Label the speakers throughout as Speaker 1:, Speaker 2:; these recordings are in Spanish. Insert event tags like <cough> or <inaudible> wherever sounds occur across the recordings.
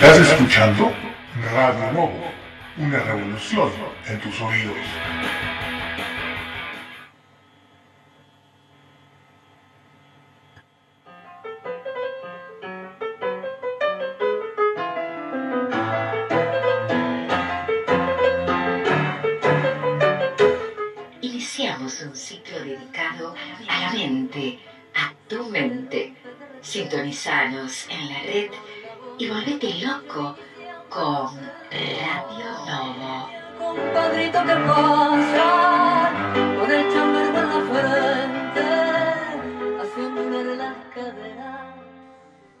Speaker 1: Estás escuchando Radio Novo, una revolución en tus oídos.
Speaker 2: Iniciamos un ciclo dedicado a la mente, a tu mente. Sintonizanos en la red y volvete loco con Radio Novo.
Speaker 3: Compadrito que pasa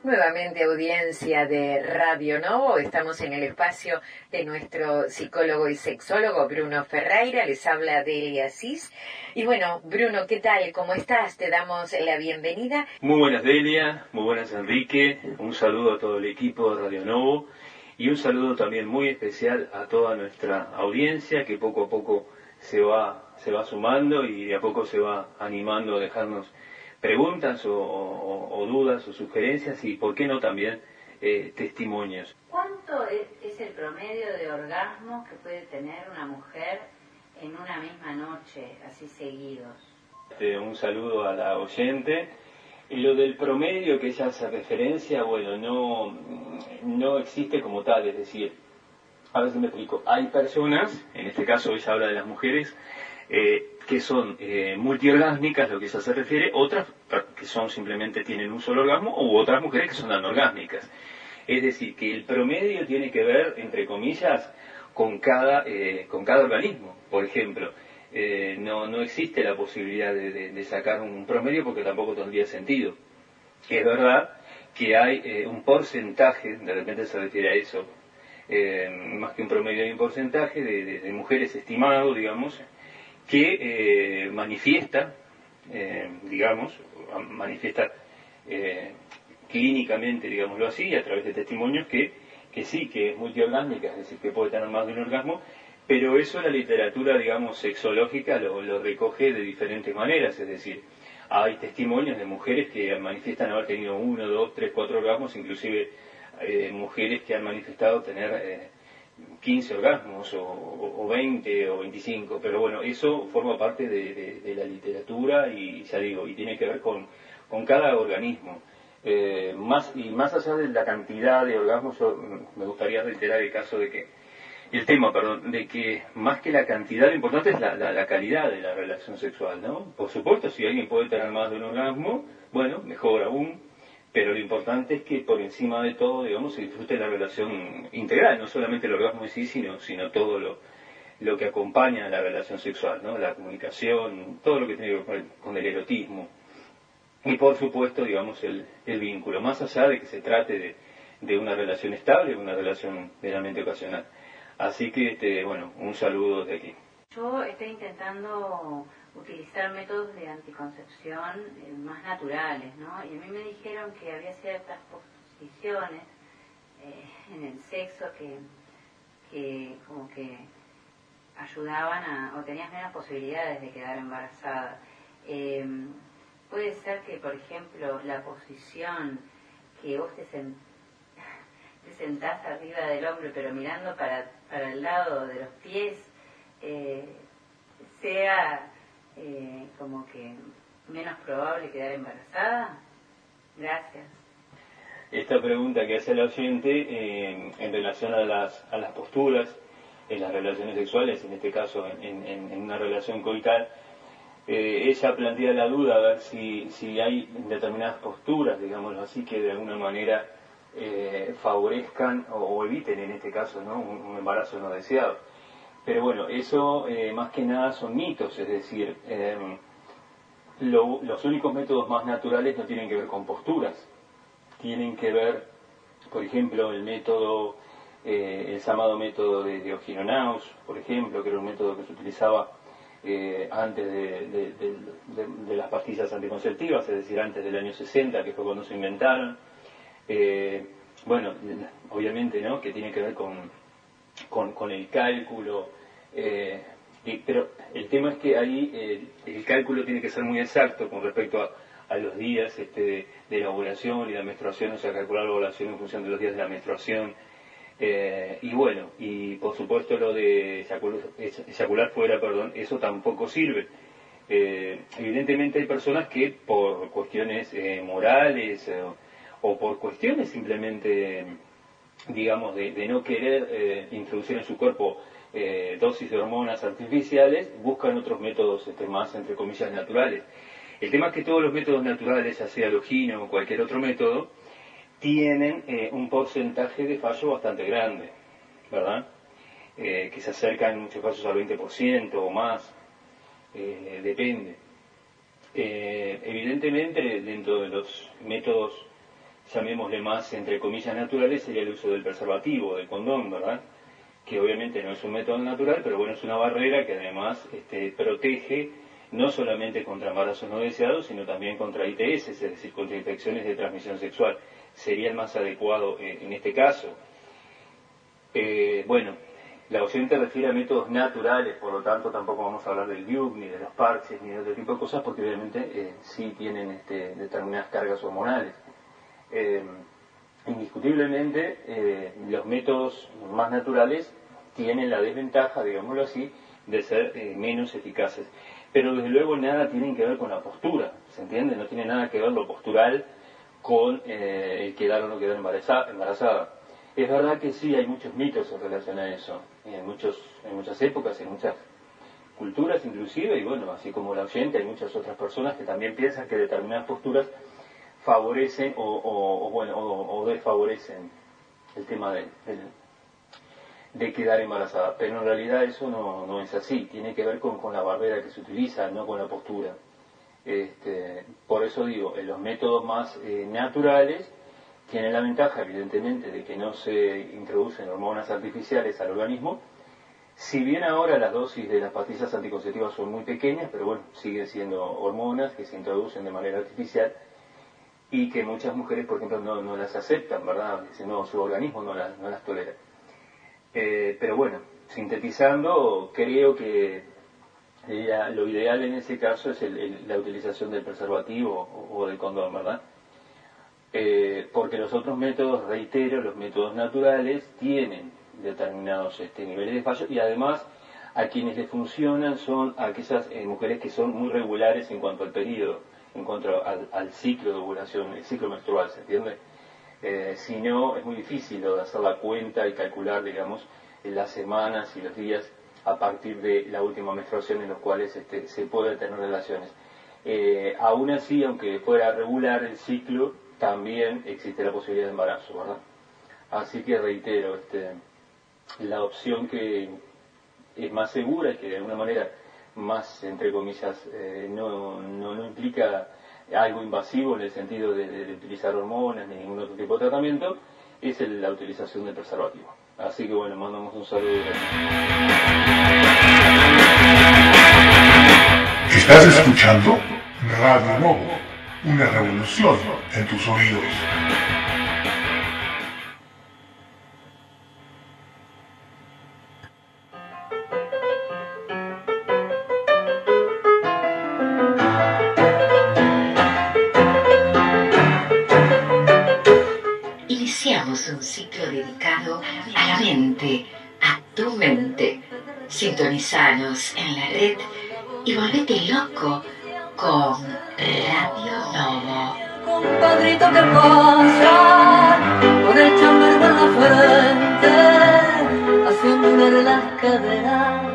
Speaker 2: Nuevamente audiencia de Radio Novo, estamos en el espacio de nuestro psicólogo y sexólogo Bruno Ferreira, les habla Delia Asís. Y bueno, Bruno, ¿qué tal? ¿Cómo estás? Te damos la bienvenida.
Speaker 4: Muy buenas Delia, muy buenas Enrique, un saludo a todo el equipo de Radio Novo y un saludo también muy especial a toda nuestra audiencia que poco a poco se va, se va sumando y de a poco se va animando a dejarnos preguntas o, o- o dudas o sugerencias y por qué no también eh, testimonios.
Speaker 5: ¿Cuánto es, es el promedio de orgasmos que puede tener una mujer en una misma noche, así seguidos?
Speaker 4: Este, un saludo a la oyente. Y lo del promedio que ella hace referencia, bueno, no, no existe como tal, es decir, a ver si me explico, hay personas, en este caso ella habla de las mujeres, eh, que son eh, multiorgásmicas, lo que ella se refiere, otras que son simplemente tienen un solo orgasmo, u otras mujeres que son anorgásmicas. Es decir, que el promedio tiene que ver, entre comillas, con cada, eh, con cada organismo. Por ejemplo, eh, no, no existe la posibilidad de, sacar un promedio porque tampoco tendría sentido. Es verdad que hay eh, un porcentaje, de repente se refiere a eso, eh, más que un promedio hay un porcentaje de- de mujeres estimado, digamos, que eh, manifiesta, eh, digamos, manifiesta eh, clínicamente, digámoslo así, a través de testimonios que, que sí, que es multiorgásmica, es decir, que puede tener más de un orgasmo, pero eso la literatura, digamos, sexológica lo, recoge de diferentes maneras, es decir, hay testimonios de mujeres que manifiestan haber tenido uno, dos, tres, cuatro orgasmos, inclusive mujeres que han manifestado tener 15 orgasmos o, o- o 20 o 25, pero bueno, eso forma parte de, de- la literatura y ya digo, y tiene que ver con, con cada organismo. Eh, más y más allá de la cantidad de orgasmos, yo mm, me gustaría reiterar el caso de que, el tema, perdón, de que más que la cantidad, lo importante es la- la calidad de la relación sexual, ¿no? Por supuesto, si alguien puede tener más de un orgasmo, bueno, mejor aún, pero lo importante es que por encima de todo, digamos, se disfrute la relación integral, no solamente el orgasmo en sí, sino, sino todo lo, lo que acompaña a la relación sexual, ¿no? La comunicación, todo lo que tiene que ver con el, erotismo. Y por supuesto, digamos, el, el vínculo, más allá de que se trate de, de una relación estable, una relación meramente ocasional. Así que, este, bueno, un saludo de aquí.
Speaker 5: Yo estoy intentando utilizar métodos de anticoncepción eh, más naturales, ¿no? Y a mí me dijeron que había ciertas posiciones eh, en el sexo que, que como que ayudaban a, o tenías menos posibilidades de quedar embarazada. Eh, puede ser que, por ejemplo, la posición que vos te, sen- <laughs> te sentás arriba del hombre, pero mirando para, para el lado de los pies, eh, sea eh, como que menos probable quedar embarazada? Gracias.
Speaker 4: Esta pregunta que hace el oyente eh, en relación a las, a las posturas en las relaciones sexuales, en este caso en, una relación coital, eh, ella plantea la duda a ver si, si hay determinadas posturas, digámoslo así, que de alguna manera eh, favorezcan o, eviten en este caso ¿no? un embarazo no deseado. Pero bueno, eso eh, más que nada son mitos, es decir, lo- los únicos métodos más naturales no tienen que ver con posturas, tienen que ver, por ejemplo, el método, eh, el llamado método de Diogino Naus, por ejemplo, que era un método que se utilizaba eh, antes de, las pastillas anticonceptivas, es decir, antes del año 60, que fue cuando se inventaron. Eh, bueno, obviamente, ¿no? Que tiene que ver con, con, con el cálculo. eh, pero el tema es que ahí eh, el cálculo tiene que ser muy exacto con respecto a, a los días este, de, de la ovulación y la menstruación, o sea, calcular la ovulación en función de los días de la menstruación. Eh, y bueno, y por supuesto lo de eyacular, fuera, perdón, eso tampoco sirve. Eh, evidentemente hay personas que por cuestiones eh, morales o por cuestiones simplemente, digamos, de, no querer introducir en su cuerpo dosis de hormonas artificiales, buscan otros métodos este, más, entre comillas, naturales. El tema es que todos los métodos naturales, ya sea logino o cualquier otro método, tienen eh, un porcentaje de fallo bastante grande, ¿verdad? Eh, que se acercan en muchos casos al 20% o más, eh, depende. evidentemente, dentro de los métodos, llamémosle más, entre comillas, naturales, sería el uso del preservativo, del condón, ¿verdad? Que obviamente no es un método natural, pero bueno, es una barrera que además este, protege no solamente contra embarazos no deseados, sino también contra ITS, es decir, contra infecciones de transmisión sexual sería el más adecuado en, este caso. Eh, bueno, la oyente refiere a métodos naturales, por lo tanto tampoco vamos a hablar del BIUC, ni de los parches, ni de otro tipo de cosas, porque obviamente eh, sí tienen este, determinadas cargas hormonales. Eh, indiscutiblemente, los métodos más naturales tienen la desventaja, digámoslo así, de ser menos eficaces. Pero desde luego nada tiene que ver con la postura, ¿se entiende? No tiene nada que ver lo postural con eh, el quedar o no quedar embarazada. Es verdad que sí, hay muchos mitos en relación a eso, en, muchos, en muchas épocas, en muchas culturas inclusive, y bueno, así como la oyente, hay muchas otras personas que también piensan que determinadas posturas favorecen o, bueno, o, desfavorecen el tema de, de, quedar embarazada. Pero en realidad eso no, no es así, tiene que ver con, con la barrera que se utiliza, no con la postura. Este, por eso digo, en los métodos más eh, naturales tienen la ventaja, evidentemente, de que no se introducen hormonas artificiales al organismo. Si bien ahora las dosis de las pastillas anticonceptivas son muy pequeñas, pero bueno, siguen siendo hormonas que se introducen de manera artificial y que muchas mujeres, por ejemplo, no, las aceptan, ¿verdad? No, su organismo no, las tolera. Eh, pero bueno, sintetizando, creo que lo ideal en ese caso es la utilización del preservativo o, del condón, ¿verdad? Eh, porque los otros métodos, reitero, los métodos naturales tienen determinados este, niveles de fallo y además a quienes les funcionan son aquellas eh, mujeres que son muy regulares en cuanto al periodo, en cuanto al, ciclo de ovulación, el ciclo menstrual, ¿se entiende? Eh, si no, es muy difícil hacer la cuenta y calcular, digamos, las semanas y los días a partir de la última menstruación en los cuales este, se puede tener relaciones. Eh, aún así, aunque fuera regular el ciclo, también existe la posibilidad de embarazo, ¿verdad? Así que reitero, este, la opción que es más segura y que de alguna manera más, entre comillas, eh, no, no, implica algo invasivo en el sentido de, utilizar hormonas ni ningún otro tipo de tratamiento, es la utilización del preservativo. Así que bueno, mandamos un saludo.
Speaker 1: Estás escuchando Radio Novo, una revolución en tus oídos.
Speaker 2: Un ciclo dedicado a la mente, a tu mente. Sintonizanos en la red y volvete loco con Radio Novo.
Speaker 3: Compadrito que pasa con el chamber en la frente, haciendo una de las caderas